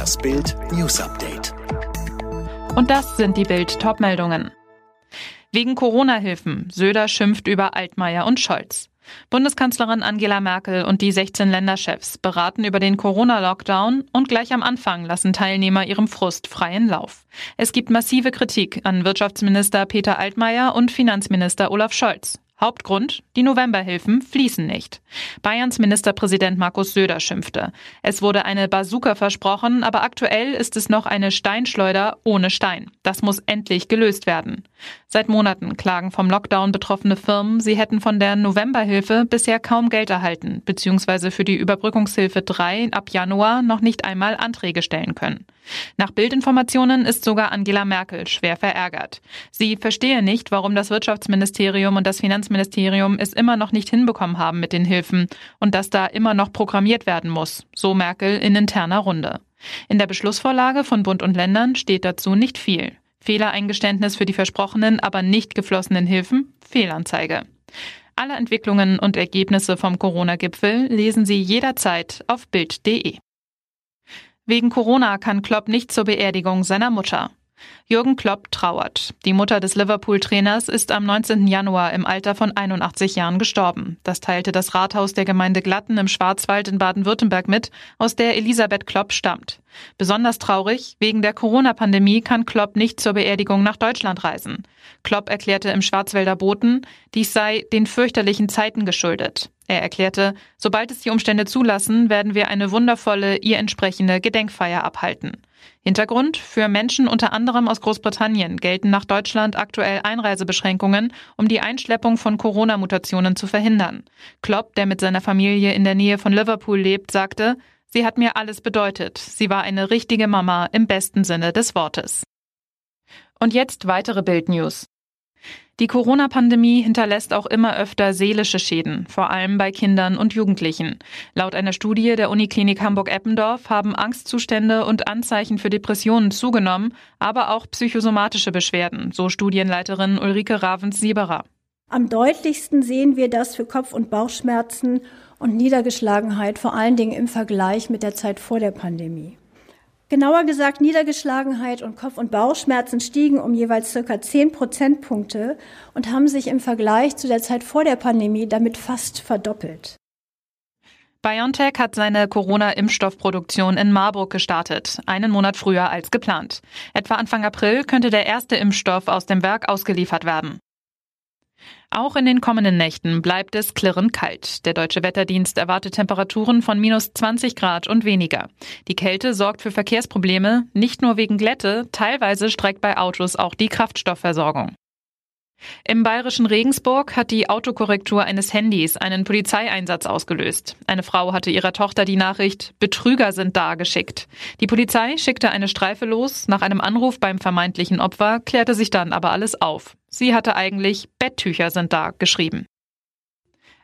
Das Bild News Update. Und das sind die Bild Topmeldungen. Wegen Corona-Hilfen. Söder schimpft über Altmaier und Scholz. Bundeskanzlerin Angela Merkel und die 16 Länderchefs beraten über den Corona-Lockdown und gleich am Anfang lassen Teilnehmer ihrem Frust freien Lauf. Es gibt massive Kritik an Wirtschaftsminister Peter Altmaier und Finanzminister Olaf Scholz. Hauptgrund, die Novemberhilfen fließen nicht. Bayerns Ministerpräsident Markus Söder schimpfte. Es wurde eine Bazooka versprochen, aber aktuell ist es noch eine Steinschleuder ohne Stein. Das muss endlich gelöst werden. Seit Monaten klagen vom Lockdown betroffene Firmen, sie hätten von der Novemberhilfe bisher kaum Geld erhalten, beziehungsweise für die Überbrückungshilfe 3 ab Januar noch nicht einmal Anträge stellen können. Nach Bildinformationen ist sogar Angela Merkel schwer verärgert. Sie verstehe nicht, warum das Wirtschaftsministerium und das Finanzministerium es immer noch nicht hinbekommen haben mit den Hilfen und dass da immer noch programmiert werden muss, so Merkel in interner Runde. In der Beschlussvorlage von Bund und Ländern steht dazu nicht viel. Fehlereingeständnis für die versprochenen, aber nicht geflossenen Hilfen, Fehlanzeige. Alle Entwicklungen und Ergebnisse vom Corona-Gipfel lesen Sie jederzeit auf Bild.de. Wegen Corona kann Klopp nicht zur Beerdigung seiner Mutter. Jürgen Klopp trauert. Die Mutter des Liverpool-Trainers ist am 19. Januar im Alter von 81 Jahren gestorben. Das teilte das Rathaus der Gemeinde Glatten im Schwarzwald in Baden-Württemberg mit, aus der Elisabeth Klopp stammt. Besonders traurig, wegen der Corona-Pandemie kann Klopp nicht zur Beerdigung nach Deutschland reisen. Klopp erklärte im Schwarzwälder Boten, dies sei den fürchterlichen Zeiten geschuldet. Er erklärte, sobald es die Umstände zulassen, werden wir eine wundervolle, ihr entsprechende Gedenkfeier abhalten. Hintergrund, für Menschen unter anderem aus Großbritannien gelten nach Deutschland aktuell Einreisebeschränkungen, um die Einschleppung von Corona-Mutationen zu verhindern. Klopp, der mit seiner Familie in der Nähe von Liverpool lebt, sagte, Sie hat mir alles bedeutet. Sie war eine richtige Mama im besten Sinne des Wortes. Und jetzt weitere Bildnews. Die Corona-Pandemie hinterlässt auch immer öfter seelische Schäden, vor allem bei Kindern und Jugendlichen. Laut einer Studie der Uniklinik Hamburg-Eppendorf haben Angstzustände und Anzeichen für Depressionen zugenommen, aber auch psychosomatische Beschwerden, so Studienleiterin Ulrike Ravens-Sieberer. Am deutlichsten sehen wir das für Kopf- und Bauchschmerzen und Niedergeschlagenheit, vor allen Dingen im Vergleich mit der Zeit vor der Pandemie. Genauer gesagt, Niedergeschlagenheit und Kopf- und Bauchschmerzen stiegen um jeweils circa 10 Prozentpunkte und haben sich im Vergleich zu der Zeit vor der Pandemie damit fast verdoppelt. BioNTech hat seine Corona-Impfstoffproduktion in Marburg gestartet, einen Monat früher als geplant. Etwa Anfang April könnte der erste Impfstoff aus dem Werk ausgeliefert werden. Auch in den kommenden Nächten bleibt es klirrend kalt. Der deutsche Wetterdienst erwartet Temperaturen von minus 20 Grad und weniger. Die Kälte sorgt für Verkehrsprobleme, nicht nur wegen Glätte, teilweise streckt bei Autos auch die Kraftstoffversorgung. Im bayerischen Regensburg hat die Autokorrektur eines Handys einen Polizeieinsatz ausgelöst. Eine Frau hatte ihrer Tochter die Nachricht Betrüger sind da geschickt. Die Polizei schickte eine Streife los. Nach einem Anruf beim vermeintlichen Opfer klärte sich dann aber alles auf. Sie hatte eigentlich Betttücher sind da geschrieben.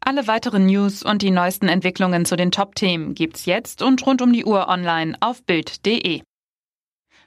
Alle weiteren News und die neuesten Entwicklungen zu den Top-Themen gibt's jetzt und rund um die Uhr online auf Bild.de.